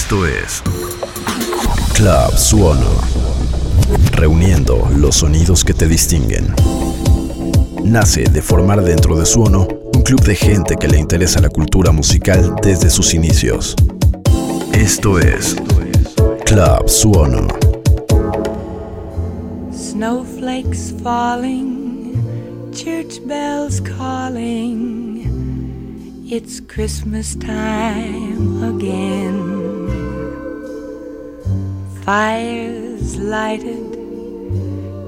Esto es Club Suono. Reuniendo los sonidos que te distinguen. Nace de formar dentro de Suono un club de gente que le interesa la cultura musical desde sus inicios. Esto es Club Suono. Snowflakes falling, church bells calling. It's Christmas time again. Fires lighted,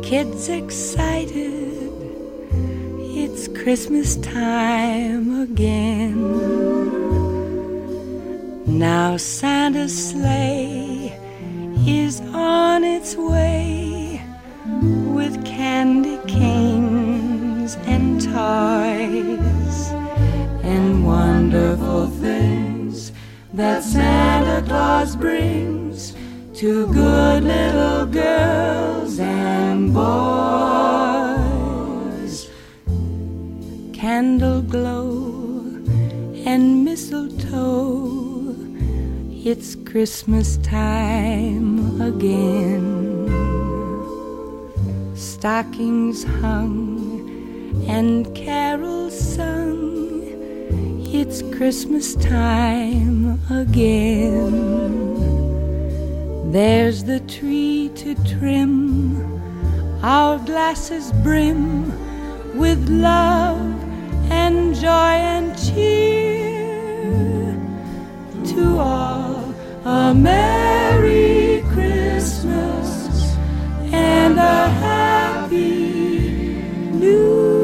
kids excited. It's Christmas time again. Now Santa's sleigh is on its way with candy canes and toys and wonderful things that Santa Claus brings to good little girls and boys. Candle glow and mistletoe, it's Christmas time again. Stockings hung and carols sung it's Christmas time again. There's the tree to trim, our glasses brim with love and joy and cheer. To all a Merry Christmas and a Happy New Year.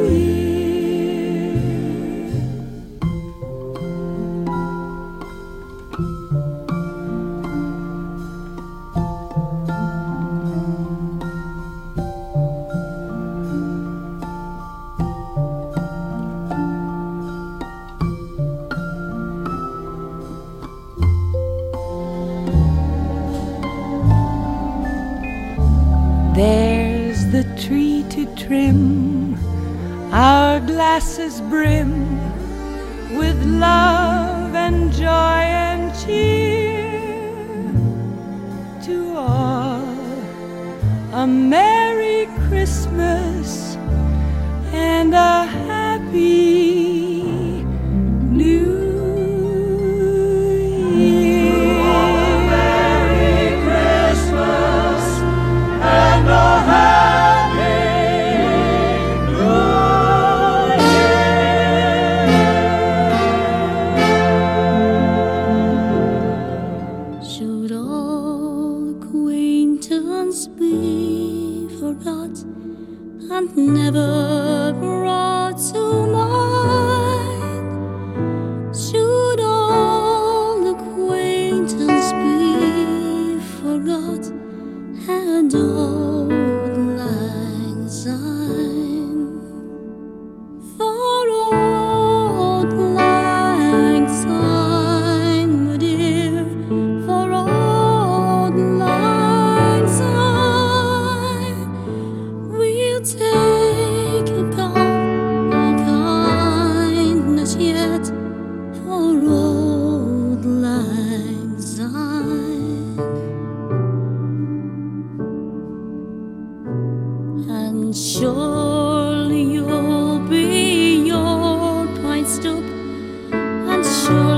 soon.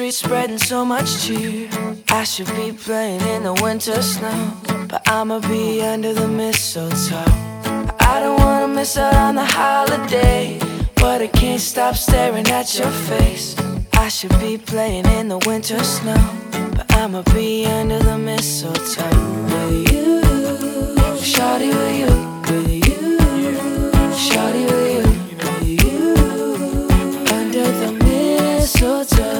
Streets, spreading so much cheer. I should be playing in the winter snow, but I'ma be under the mistletoe. I don't wanna miss out on the holiday, but I can't stop staring at your face. I should be playing in the winter snow, but I'ma be under the mistletoe with you, shawty with you, with you, shawty with you, with you, under the mistletoe.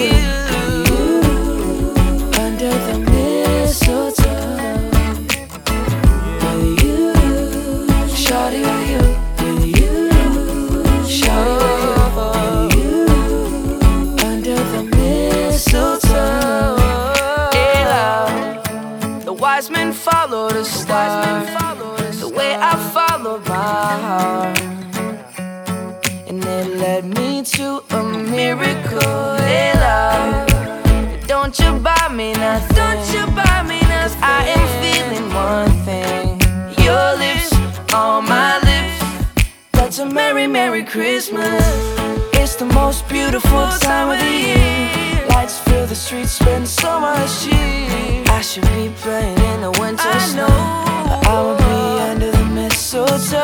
Heart. And it led me to a miracle. Hey, love. Don't you buy me nothing. Don't you buy me nothing. I am feeling one thing. Your lips on my lips. That's a merry, merry Christmas. It's the most beautiful time of the year. Lights fill the streets, spend so much cheer. I should be playing in the winter snow. But I will be mistletoe.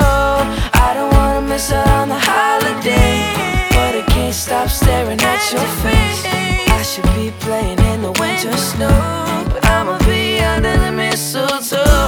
I don't wanna miss out on the holiday. But I can't stop staring at your face. I should be playing in the winter snow. But I'ma be under the mistletoe.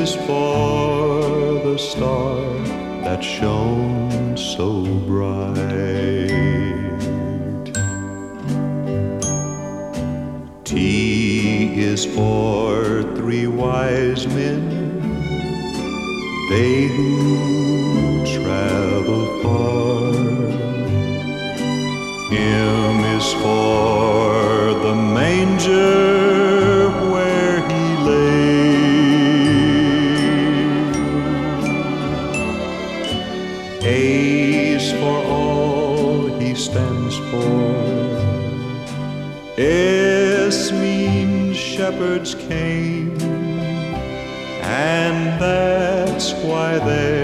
is for the star that shone so bright. T is for three wise men, they who travel far. M is for the manger. shepherds came, and that's why they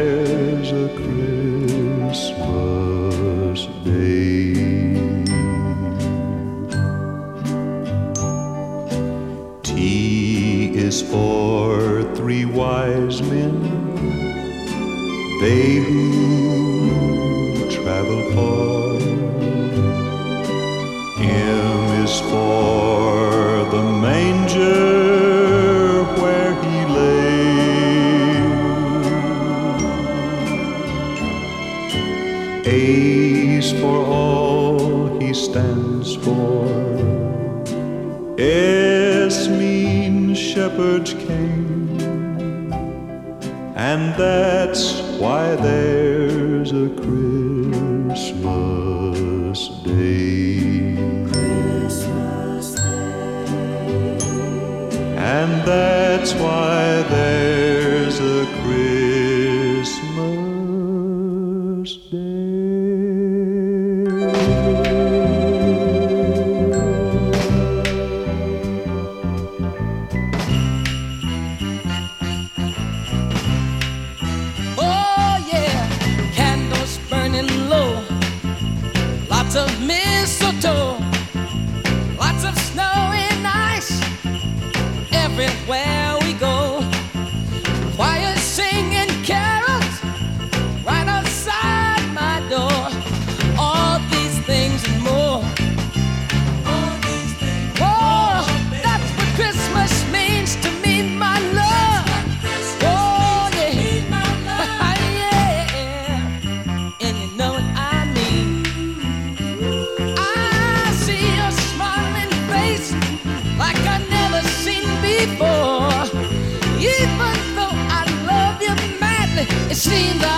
seen that.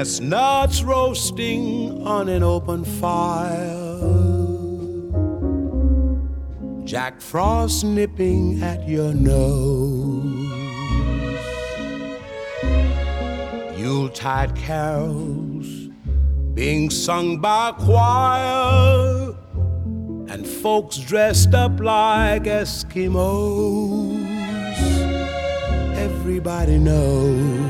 Chestnuts roasting on an open fire. Jack Frost nipping at your nose. Yuletide carols being sung by choir. And folks dressed up like Eskimos. Everybody knows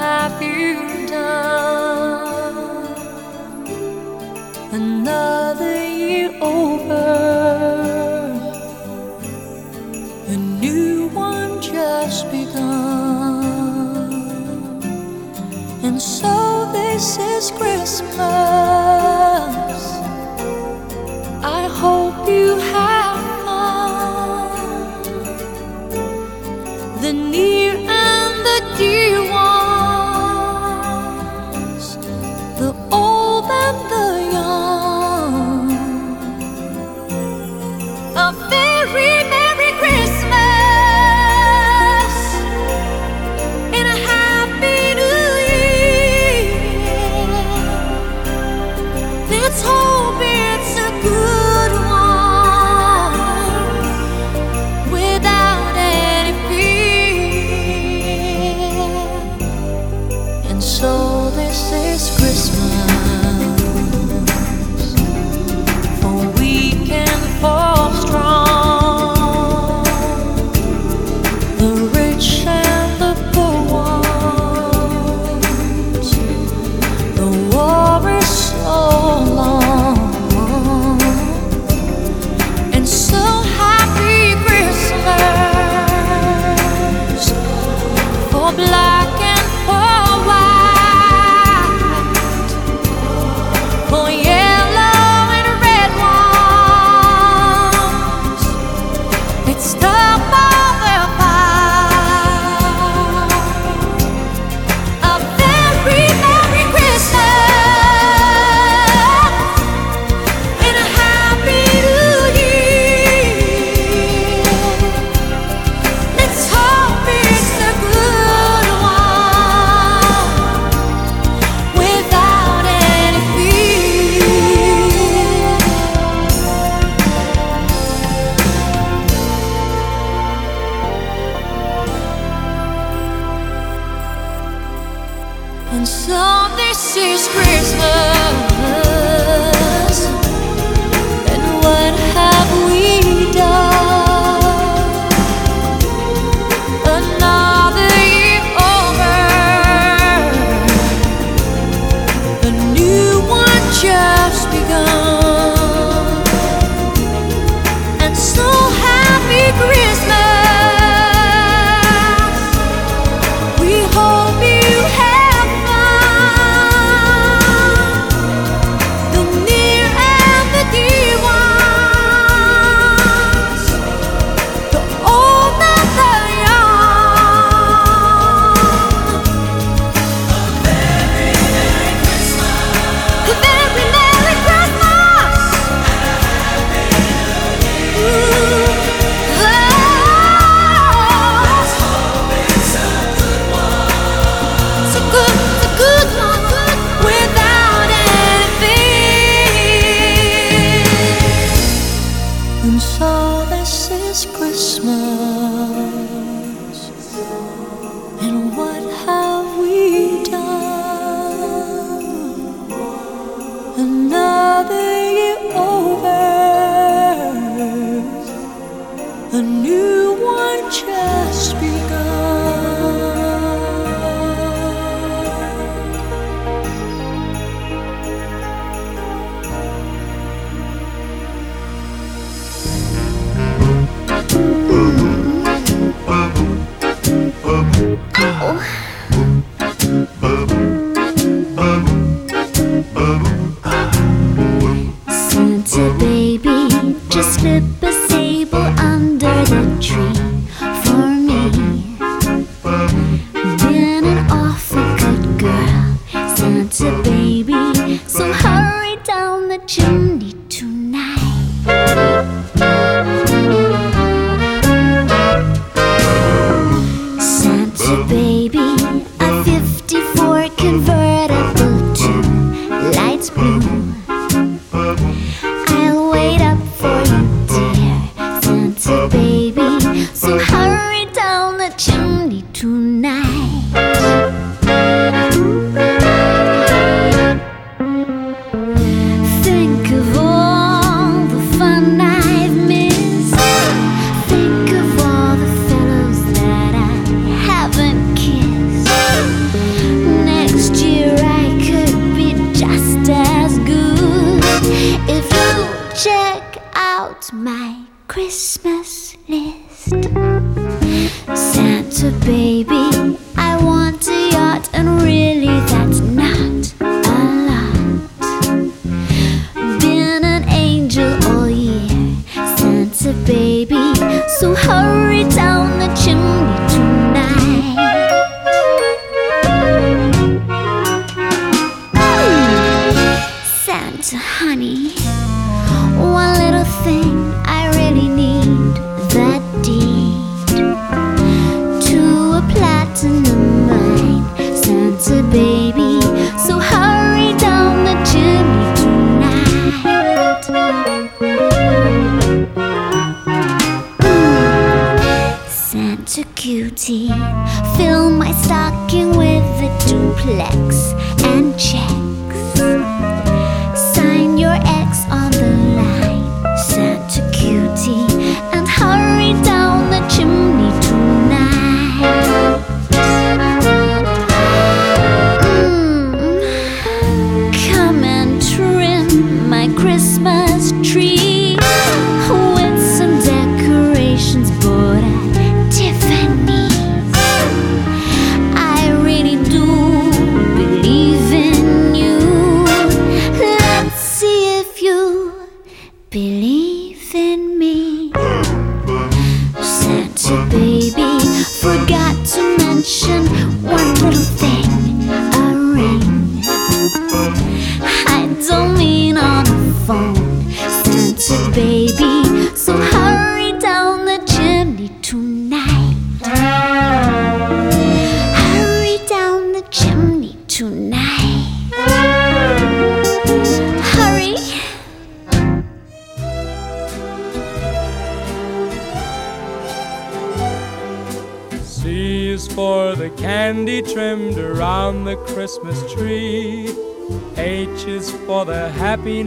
Have you done? Another year over,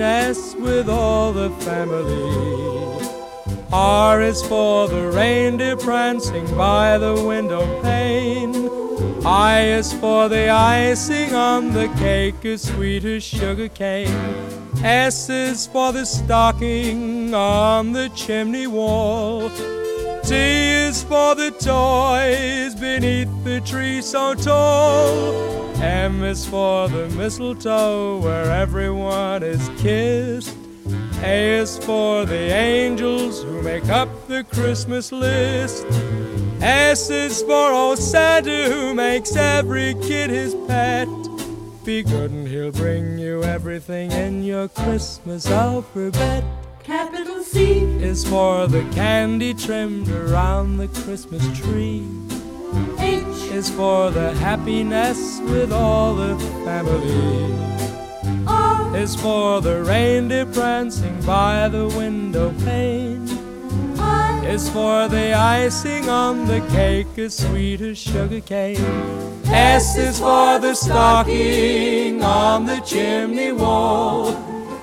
happiness with all the family. R is for the reindeer prancing by the window pane. I is for the icing on the cake as sweet as sugar cane. S is for the stocking on the chimney wall. T is for the toys beneath the tree so tall. M is for the mistletoe where everyone is kissed. A is for the angels who make up the Christmas list. S is for old Santa who makes every kid his pet. Be good and he'll bring you everything in your Christmas alphabet. Capital C is for the candy trimmed around the Christmas tree. Is for the happiness with all the family. R Is for the reindeer prancing by the window pane. Is for the icing on the cake as sweet as sugar cane. S is for the stocking on the chimney wall.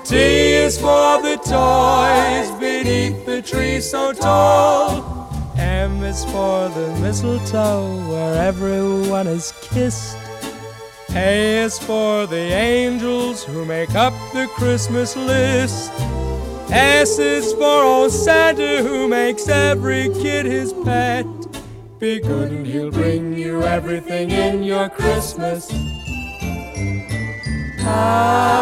T is for the toys beneath the tree so tall. M is for the mistletoe where everyone is kissed. A is for the angels who make up the Christmas list. S is for old Santa who makes every kid his pet. Be good and he'll bring you everything in your Christmas alphabet.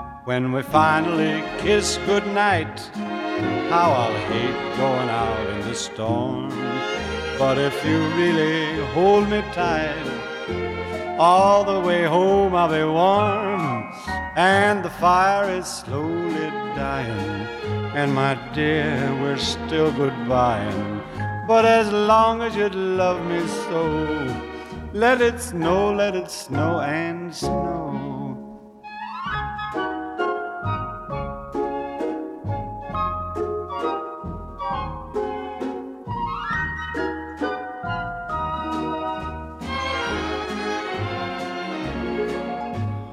When we finally kiss goodnight, how I'll hate going out in the storm. But if you really hold me tight, all the way home I'll be warm. And the fire is slowly dying. And my dear, we're still goodbying. But as long as you love me so, let it snow, let it snow and snow.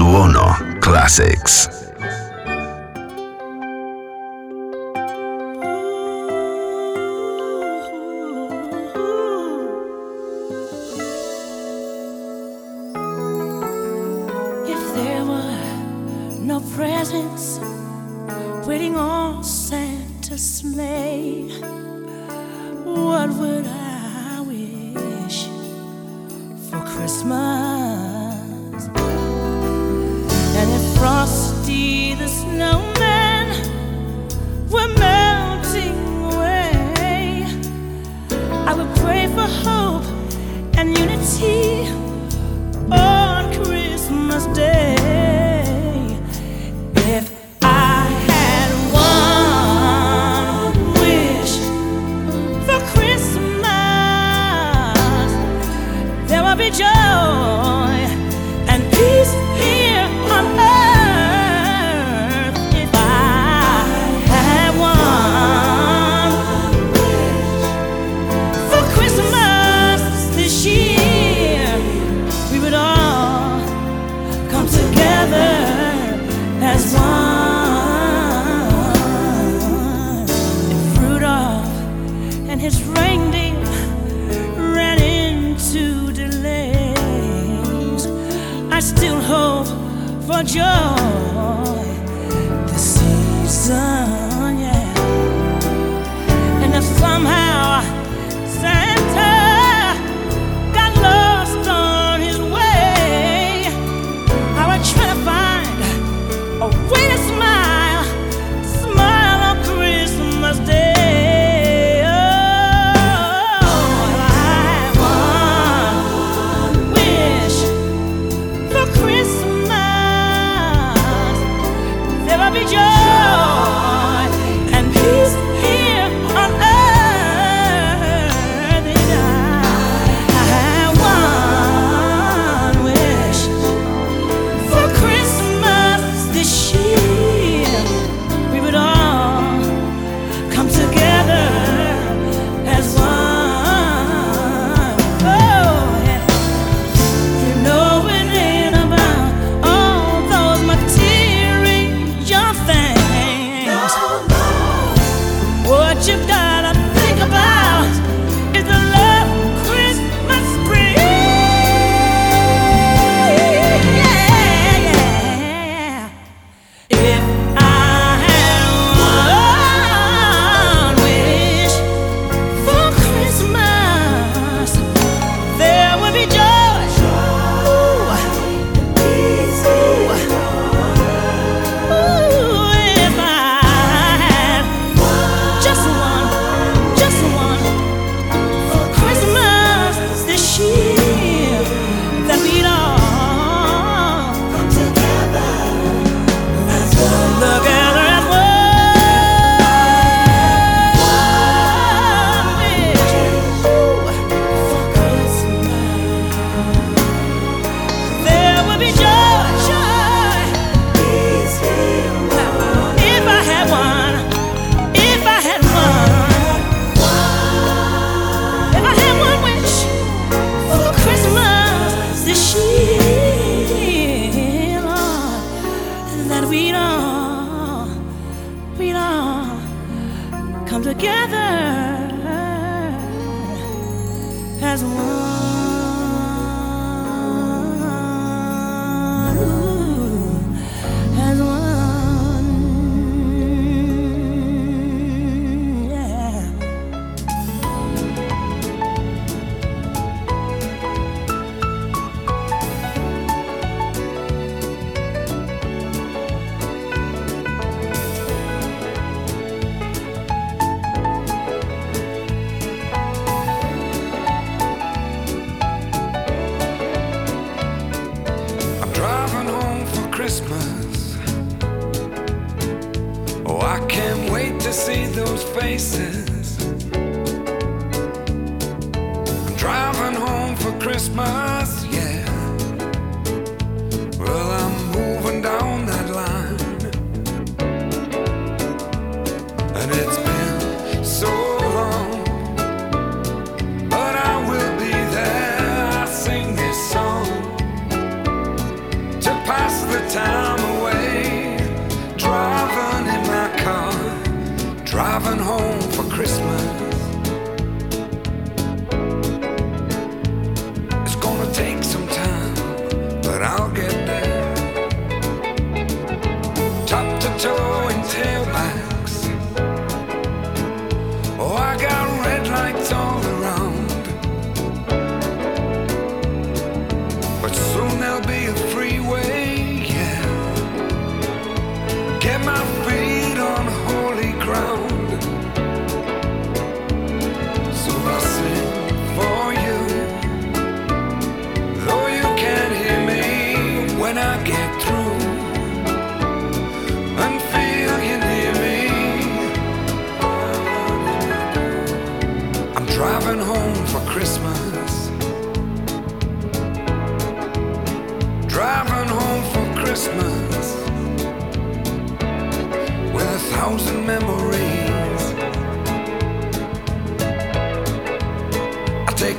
Suono Classics. his reindeer ran into delays. I still hope for joy this season, yeah. And if somehow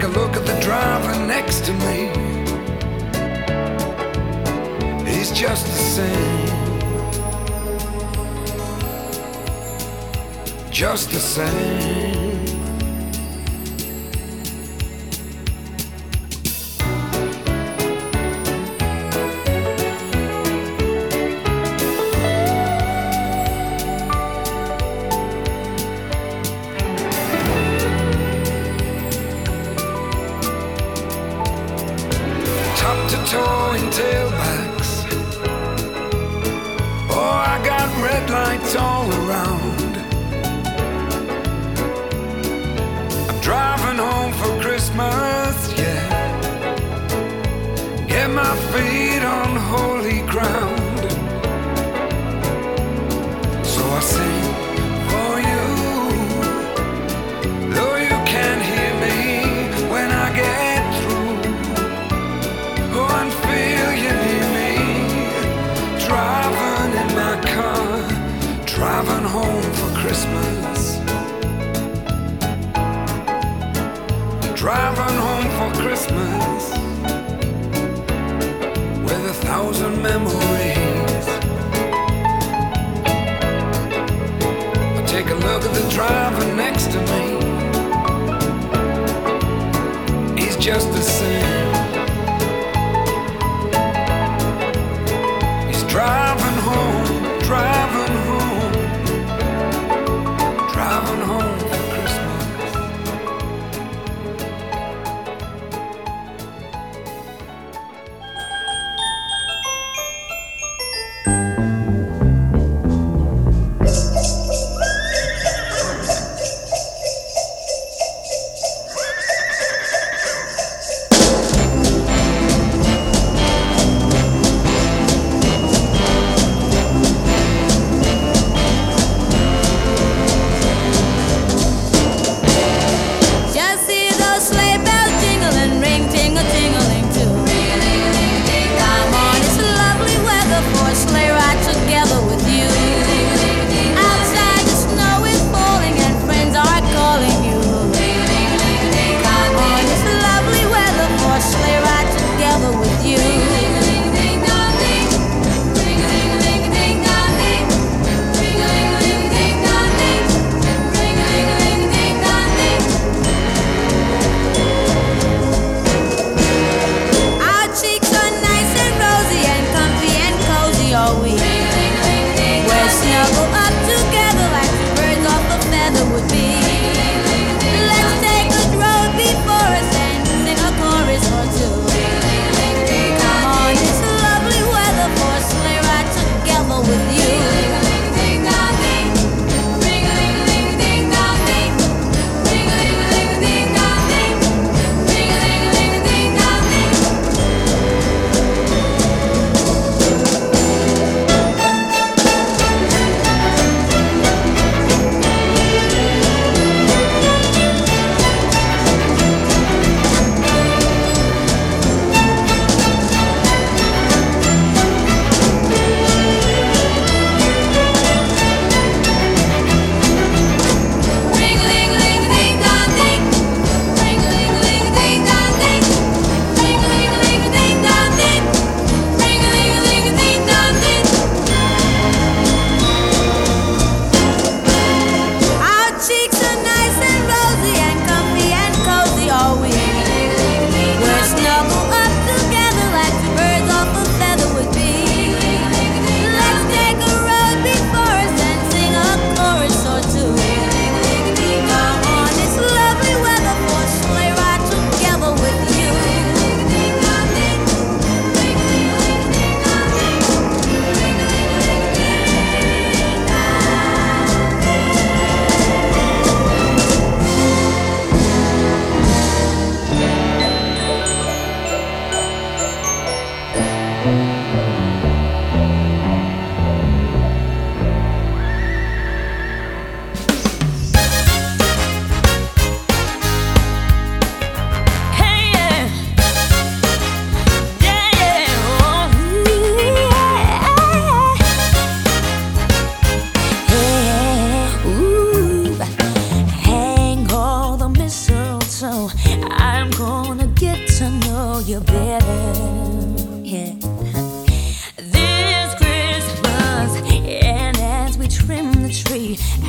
Take a look at the driver next to me. He's just the same. Just the same. driving home for Christmas. Driving home for Christmas with a thousand memories. I take a look at the driver next to me. He's just the same.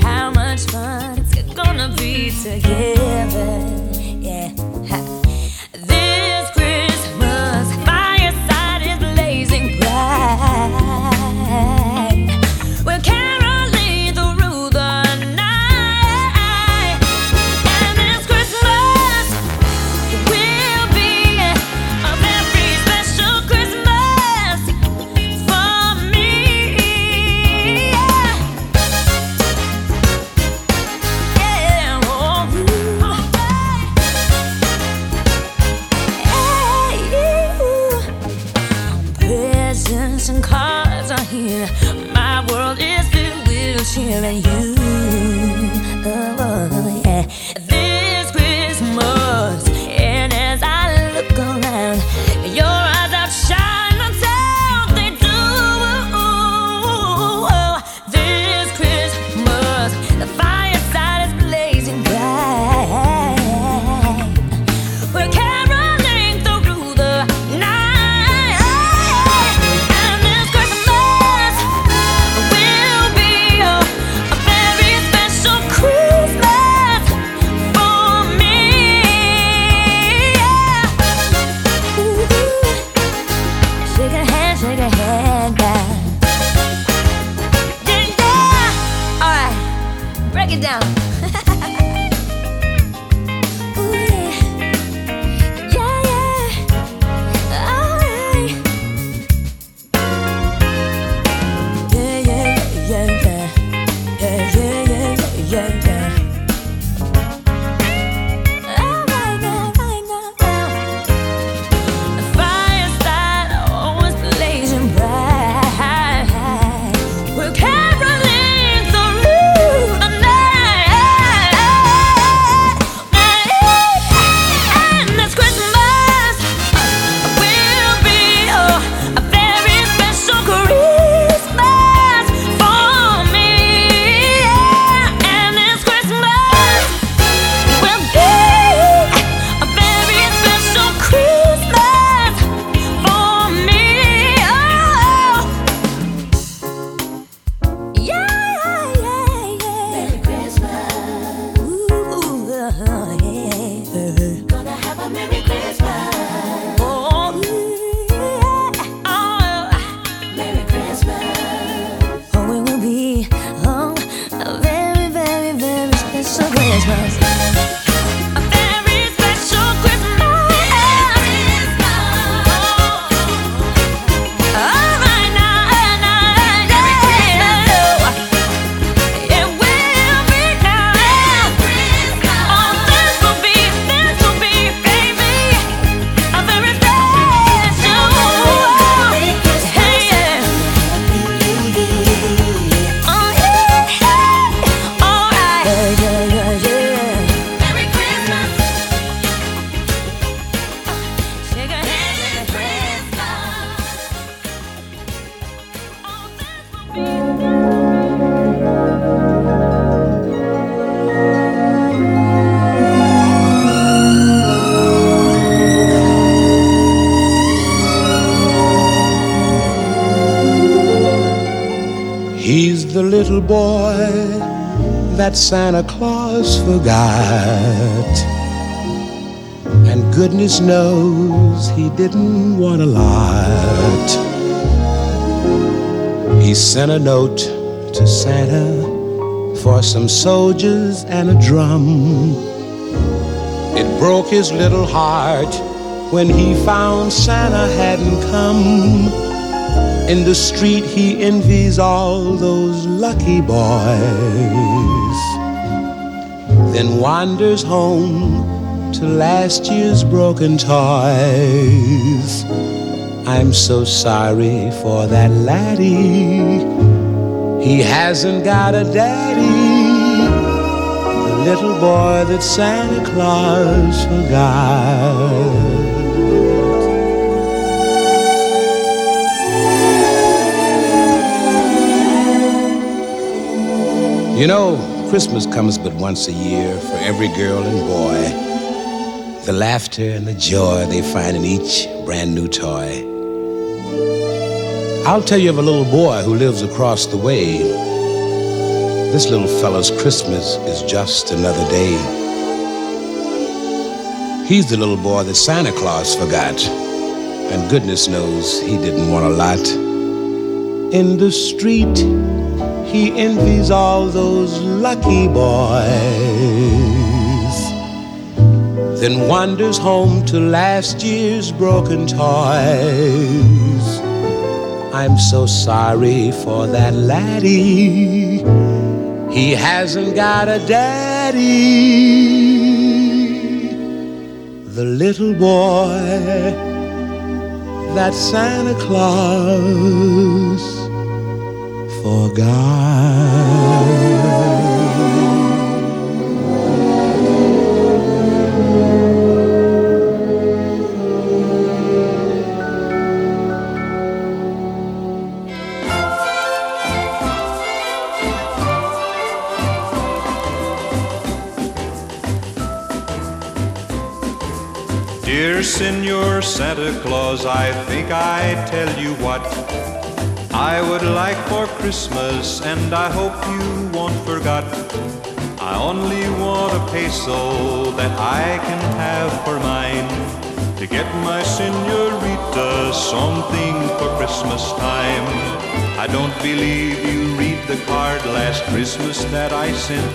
how much fun it's gonna be together. That Santa Claus forgot. And goodness knows he didn't want a lot. He sent a note to Santa for some soldiers and a drum. It broke his little heart when he found Santa hadn't come. In the street, he envies all those lucky boys. Then wanders home to last year's broken toys. I'm so sorry for that laddie. He hasn't got a daddy. The little boy that Santa Claus forgot. You know, Christmas comes but once a year for every girl and boy. The laughter and the joy they find in each brand new toy. I'll tell you of a little boy who lives across the way. This little fella's Christmas is just another day. He's the little boy that Santa Claus forgot. And goodness knows he didn't want a lot. In the street, he envies all those lucky boys. Then wanders home to last year's broken toys. I'm so sorry for that laddie. He hasn't got a daddy. The little boy that Santa Claus. Dear Senor Santa Claus, I think I tell you what I would like Christmas, and I hope you won't forget. I only want a peso that I can have for mine to get my senorita something for Christmas time. I don't believe you read the card last Christmas that I sent.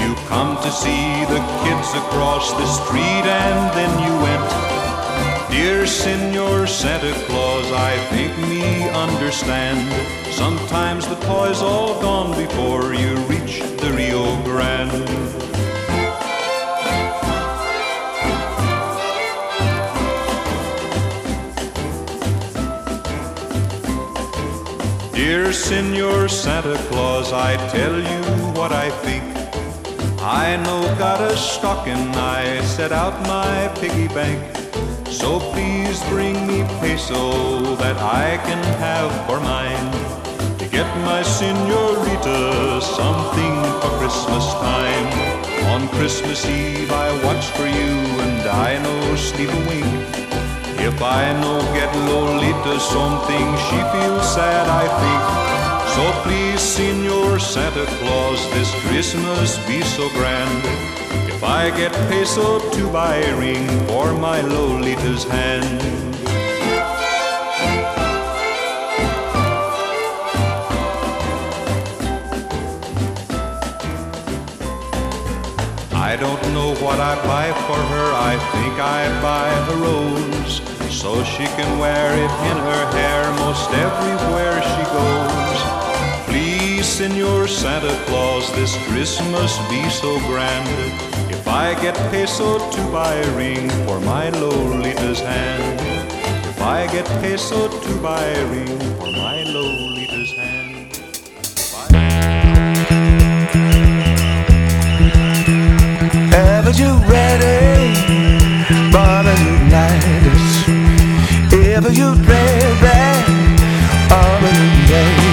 You come to see the kids across the street and then you went. Dear Senor Santa Claus, I think me understand. Sometimes the toy's all gone before you reach the Rio Grande. Dear Senor Santa Claus, I tell you what I think. I know got a stocking, I set out my piggy bank. So please bring me peso that I can have for mine. To get my senorita something for Christmas time. On Christmas Eve I watch for you and I know sleep a wink. If I no get Lolita something, she feels sad, I think. So please, Senor Santa Claus, this Christmas be so grand. If I get peso to buy a ring for my Lolita's hand. I don't know what I buy for her. I think I buy a rose so she can wear it in her hair most everywhere she goes. Senor Santa Claus, this Christmas be so grand. If I get peso to buy a ring for my Lolita's hand. If I get peso to buy a ring for my Lolita's hand. Ever you ready the night? Ever you ready for the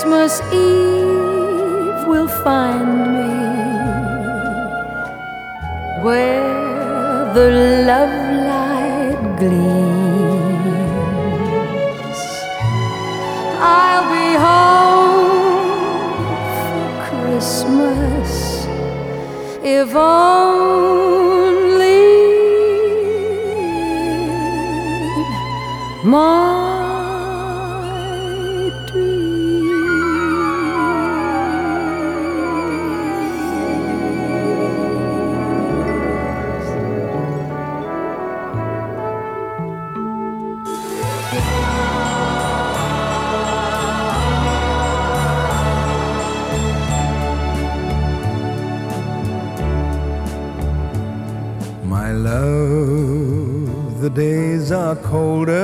Christmas Eve will find me where the love light gleams. I'll be home for Christmas if only my the days are colder.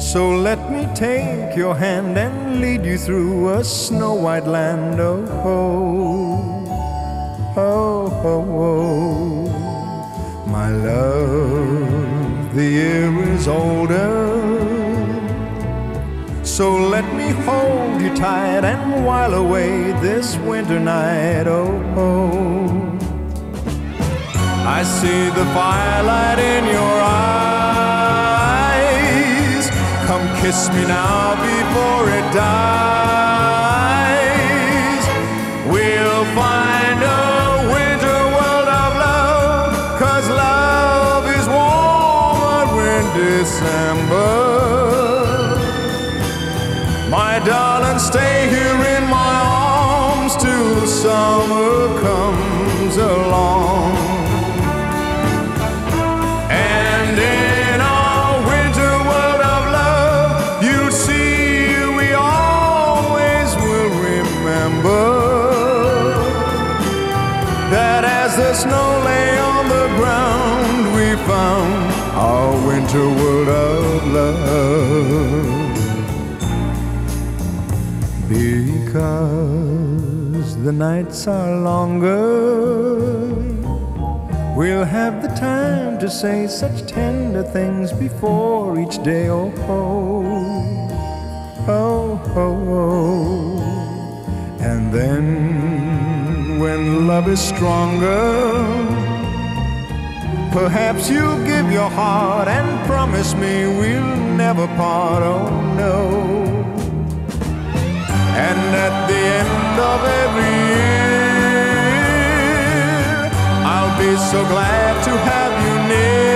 So let me take your hand and lead you through a snow white land. Oh, oh, oh, oh. My love, the year is older. So let me hold you tight and while away this winter night. Oh, oh. I see the firelight in your eyes. Come kiss me now before it dies. We'll find a winter world of love, cause love is warmer in December. My darling, stay here in my arms till summer comes winter world of love. Because the nights are longer. We'll have the time to say such tender things before each day. Oh, oh, oh, oh, oh. And then when love is stronger, perhaps you'll give your heart and promise me we'll never part. Oh, no. And at the end of every year, I'll be so glad to have you near.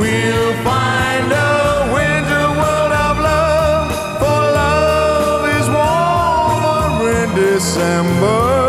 We'll find a winter world of love, for love is warmer in December.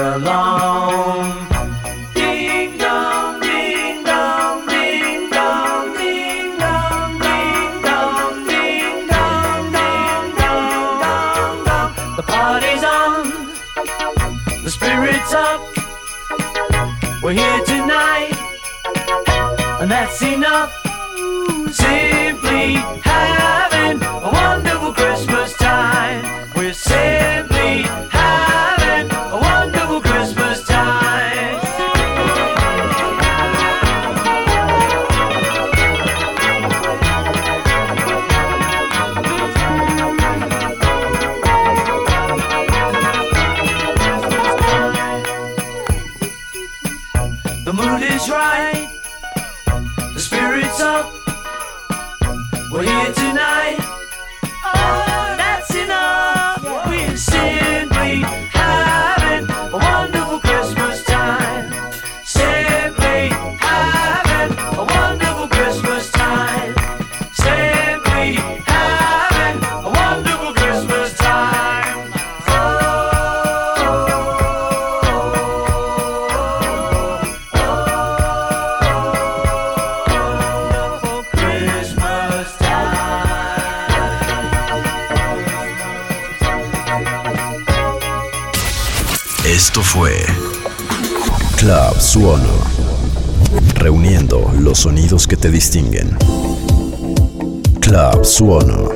All te distinguen. Club Suono.